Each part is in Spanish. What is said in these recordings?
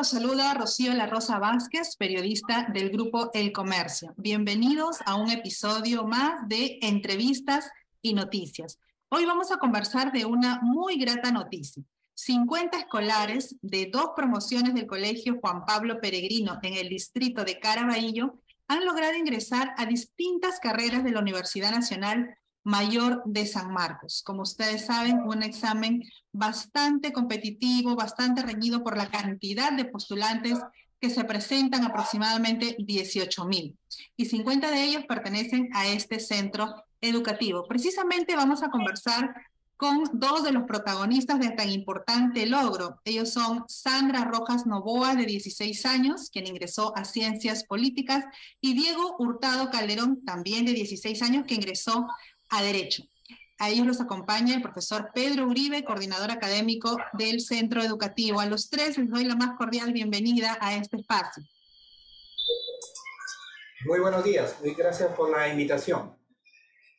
los saluda Rocío La Rosa Vázquez, periodista del grupo El Comercio. Bienvenidos a un episodio más de Entrevistas y Noticias. Hoy vamos a conversar de una muy grata noticia. 50 escolares de dos promociones del Colegio Juan Pablo Peregrino en el distrito de Caraballo han logrado ingresar a distintas carreras de la Universidad Nacional Mayor de San Marcos. Como ustedes saben, un examen bastante competitivo, bastante reñido por la cantidad de postulantes que se presentan, aproximadamente 18 mil. Y 50 de ellos pertenecen a este centro educativo. Precisamente vamos a conversar con dos de los protagonistas de tan importante logro. Ellos son Sandra Rojas Novoa, de 16 años, quien ingresó a Ciencias Políticas, y Diego Hurtado Calderón, también de 16 años, que ingresó a Derecho. A ellos los acompaña el profesor Pedro Uribe, coordinador académico del Centro Educativo. A los tres les doy la más cordial bienvenida a este espacio. Muy buenos días, muy gracias por la invitación.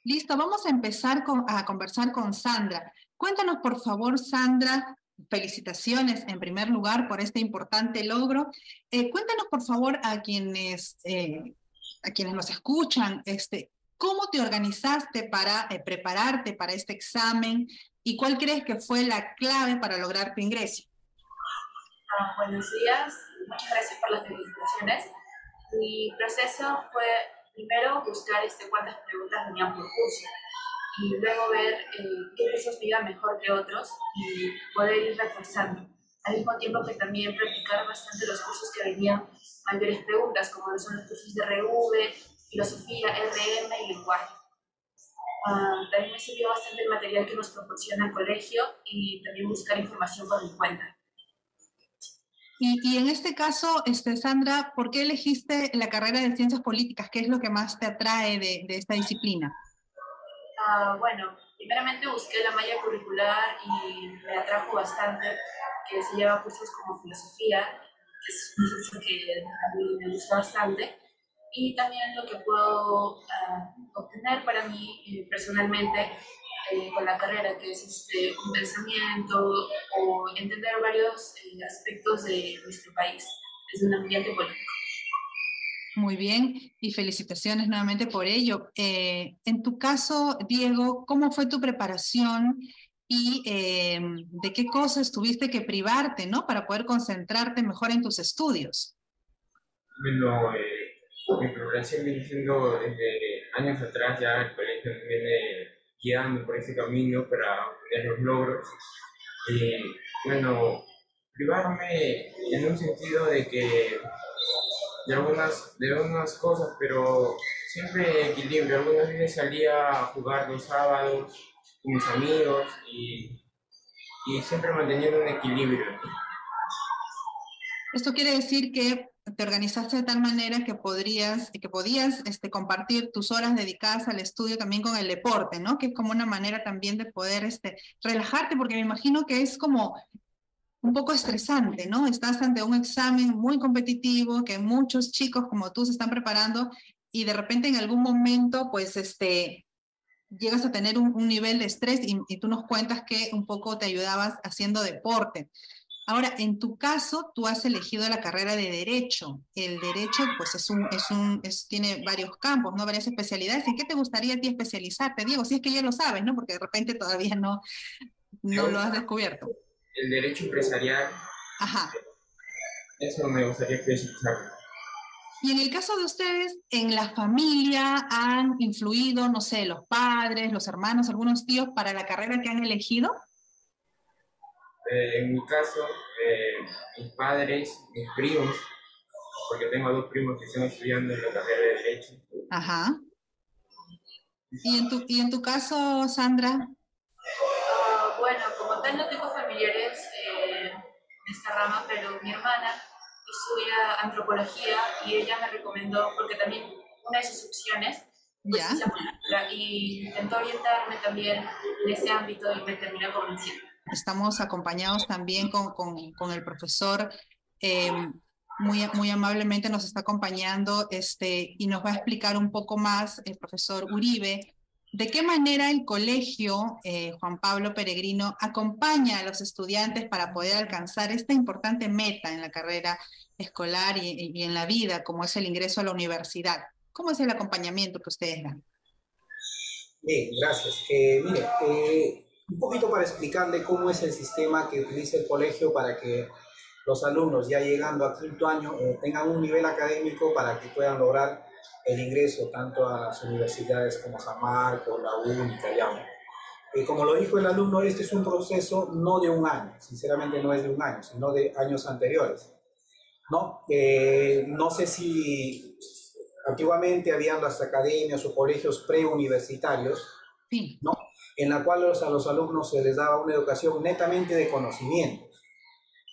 Listo, vamos a empezar a conversar con Sandra. Cuéntanos, por favor, Sandra, felicitaciones en primer lugar por este importante logro. Eh, cuéntanos, por favor, a quienes, eh, a quienes nos escuchan, este, ¿Cómo te organizaste para eh, prepararte para este examen y cuál crees que fue la clave para lograr tu ingreso? Ah, buenos días, muchas gracias por las felicitaciones. Mi proceso fue primero buscar este, cuántas preguntas venían por curso y luego ver eh, qué cursos me iban mejor que otros y poder ir reforzando. Al mismo tiempo que también practicar bastante los cursos que venían mayores preguntas, como son los cursos de RV, filosofía, RM y lenguaje. Uh, también me sirvió bastante el material que nos proporciona el colegio y también buscar información por mi cuenta. Y, y, en este caso, este, Sandra, ¿por qué elegiste la carrera de ciencias políticas? ¿Qué es lo que más te atrae de, de esta disciplina? Uh, bueno, primeramente busqué la malla curricular y me atrajo bastante que se lleva cursos como filosofía, que es un curso que a mí me gusta bastante y también lo que puedo uh, obtener para mí eh, personalmente eh, con la carrera, que es este, un pensamiento o entender varios eh, aspectos de nuestro país desde un ambiente político. Muy bien, y felicitaciones nuevamente por ello. en tu caso, Diego, ¿cómo fue tu preparación y de qué cosas tuviste que privarte, ¿no? Para poder concentrarte mejor en tus estudios. Bueno, mi preparación viene siendo desde años atrás, ya el colegio me viene guiando por ese camino para obtener los logros. Y bueno, privarme en un sentido de que de algunas, de algunas cosas, pero siempre equilibrio. Algunas veces salía a jugar los sábados con mis amigos y, y siempre manteniendo un equilibrio. Esto quiere decir que te organizaste de tal manera que podrías, que podías este, compartir tus horas dedicadas al estudio también con el deporte, ¿no? Que es como una manera también de poder este, relajarte, porque me imagino que es como un poco estresante, ¿no? Estás ante un examen muy competitivo, que muchos chicos como tú se están preparando y de repente en algún momento, pues, este, llegas a tener un, nivel de estrés y tú nos cuentas que un poco te ayudabas haciendo deporte. Ahora, en tu caso, tú has elegido la carrera de Derecho. El Derecho, pues, es un, es un, es, tiene varios campos, ¿no? Varias especialidades. ¿En qué te gustaría a ti especializarte, Diego? Si es que ya lo sabes, ¿no? Porque de repente todavía no, no lo has descubierto. El Derecho Empresarial. Ajá. Eso me gustaría especializar. Y en el caso de ustedes, ¿en la familia han influido, no sé, los padres, los hermanos, algunos tíos para la carrera que han elegido? Eh, en mi caso, eh, mis padres, mis primos, porque tengo dos primos que están estudiando en la carrera de Derecho. Ajá. ¿Y en tu, y en tu caso, Sandra? Uh, bueno, como tal no tengo familiares eh, en esta rama, pero mi hermana estudia antropología y ella me recomendó, porque también una de sus opciones pues, ¿Ya? y intentó orientarme también en ese ámbito y me terminó convenciendo. Estamos acompañados también con, con, con el profesor, eh, muy, muy amablemente nos está acompañando este, y nos va a explicar un poco más el profesor Uribe ¿De qué manera el colegio eh, Juan Pablo Peregrino acompaña a los estudiantes para poder alcanzar esta importante meta en la carrera escolar y, en la vida, como es el ingreso a la universidad? ¿Cómo es el acompañamiento que ustedes dan? Bien, gracias. Eh, mire, eh, un poquito para explicarle cómo es el sistema que utiliza el colegio para que los alumnos ya llegando a quinto año tengan un nivel académico para que puedan lograr el ingreso tanto a las universidades como San Marcos, la UNI, Callao. Y como lo dijo el alumno, este es un proceso no de un año, sinceramente no es de un año, sino de años anteriores. ¿no? Eh, no sé si antiguamente habían las academias o colegios preuniversitarios, ¿no? En la cual a los alumnos se les daba una educación netamente de conocimiento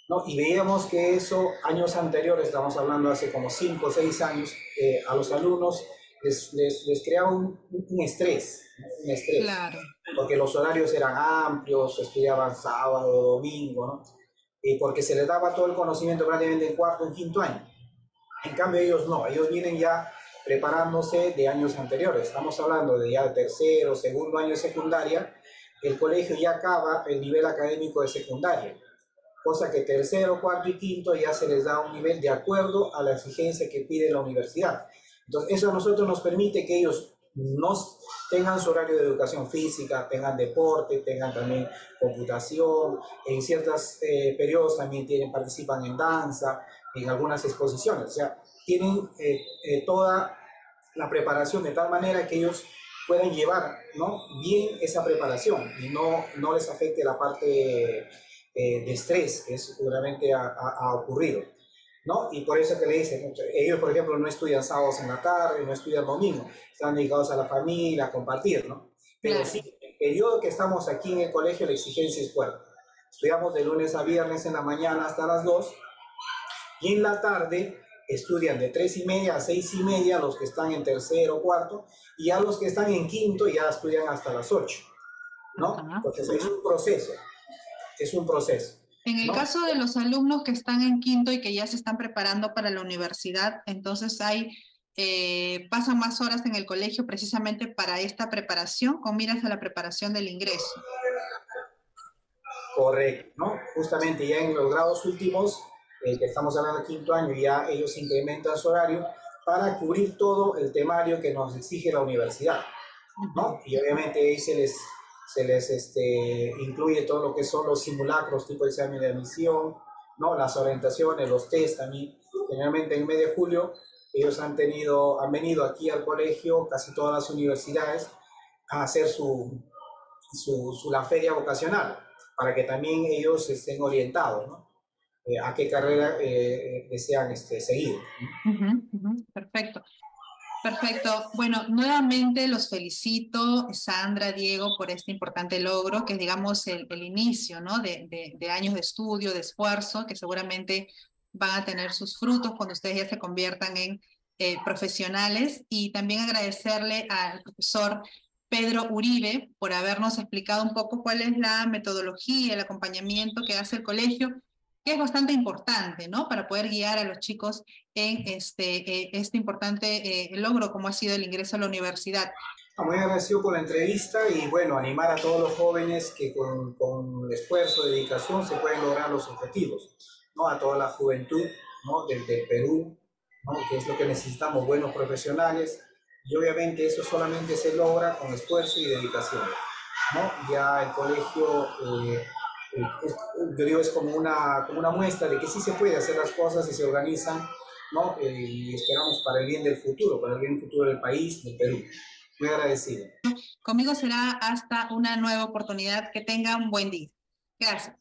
¿no? Y veíamos que eso, años anteriores, estamos hablando hace como 5 o 6 años, eh, a los alumnos les, les, les creaba un, un, estrés, un estrés. Claro. Porque los horarios eran amplios, estudiaban sábado, domingo, ¿no? Y porque se les daba todo el conocimiento prácticamente en cuarto, en quinto año. En cambio ellos no, ellos vienen ya preparándose de años anteriores. Estamos hablando de ya tercero, segundo año de secundaria. El colegio ya acaba el nivel académico de secundaria cosa que tercero, cuarto y quinto ya se les da un nivel de acuerdo a la exigencia que pide la universidad. Entonces, eso a nosotros nos permite que ellos no tengan su horario de educación física, tengan deporte, tengan también computación, en ciertos eh, periodos también tienen, participan en danza, en algunas exposiciones, o sea, tienen eh, eh, toda la preparación de tal manera que ellos puedan llevar ¿no? bien esa preparación y no, no les afecte la parte eh, de estrés que seguramente ha, ha, ocurrido. ¿no? Y por eso que le dicen, ellos por ejemplo no estudian sábados en la tarde, no estudian domingo, están dedicados a la familia, a compartir, ¿no? Pero sí, el periodo que estamos aquí en el colegio la exigencia es fuerte. Estudiamos de lunes a viernes en la mañana hasta las 2 y en la tarde estudian de 3 y media a 6 y media los que están en tercero o cuarto y a los que están en quinto ya estudian hasta las 8, ¿no? Entonces es un proceso es un proceso. En el caso de los alumnos que están en quinto y que ya se están preparando para la universidad, entonces hay, eh, pasan más horas en el colegio precisamente para esta preparación, con miras a la preparación del ingreso. Correcto, ¿no? Justamente ya en los grados últimos, eh, que estamos hablando quinto año, ya ellos incrementan su horario para cubrir todo el temario que nos exige la universidad, ¿no? Y obviamente ahí se les se les este, incluye todo lo que son los simulacros, tipo de examen de admisión, ¿no? las orientaciones, los test también. Generalmente en mes de julio ellos han, tenido, han venido aquí al colegio, casi todas las universidades, a hacer su, su, la feria vocacional, para que también ellos estén orientados ¿no? Eh, a qué carrera eh, desean este, seguir. Perfecto. Perfecto. Bueno, nuevamente los felicito, Sandra, Diego, por este importante logro, que digamos, el, inicio ¿no? de, años de estudio, de esfuerzo, que seguramente van a tener sus frutos cuando ustedes ya se conviertan en eh, profesionales. Y también agradecerle al profesor Pedro Uribe por habernos explicado un poco cuál es la metodología, el acompañamiento que hace el colegio que es bastante importante, ¿no? Para poder guiar a los chicos en este, eh, este importante eh, logro como ha sido el ingreso a la universidad. Muy agradecido por la entrevista y bueno, animar a todos los jóvenes que con, con esfuerzo, dedicación se pueden lograr los objetivos, ¿no? A toda la juventud, ¿no? Del, Perú, ¿no? Que es lo que necesitamos, buenos profesionales y obviamente eso solamente se logra con esfuerzo y dedicación, ¿no? Ya el colegio... Eh, yo digo, es como una, como una muestra de que sí se puede hacer las cosas y se organizan, ¿no? Eh, y esperamos para el bien del futuro, para el bien futuro del país, del Perú. Muy agradecido. Conmigo será hasta una nueva oportunidad. Que tenga un buen día. Gracias.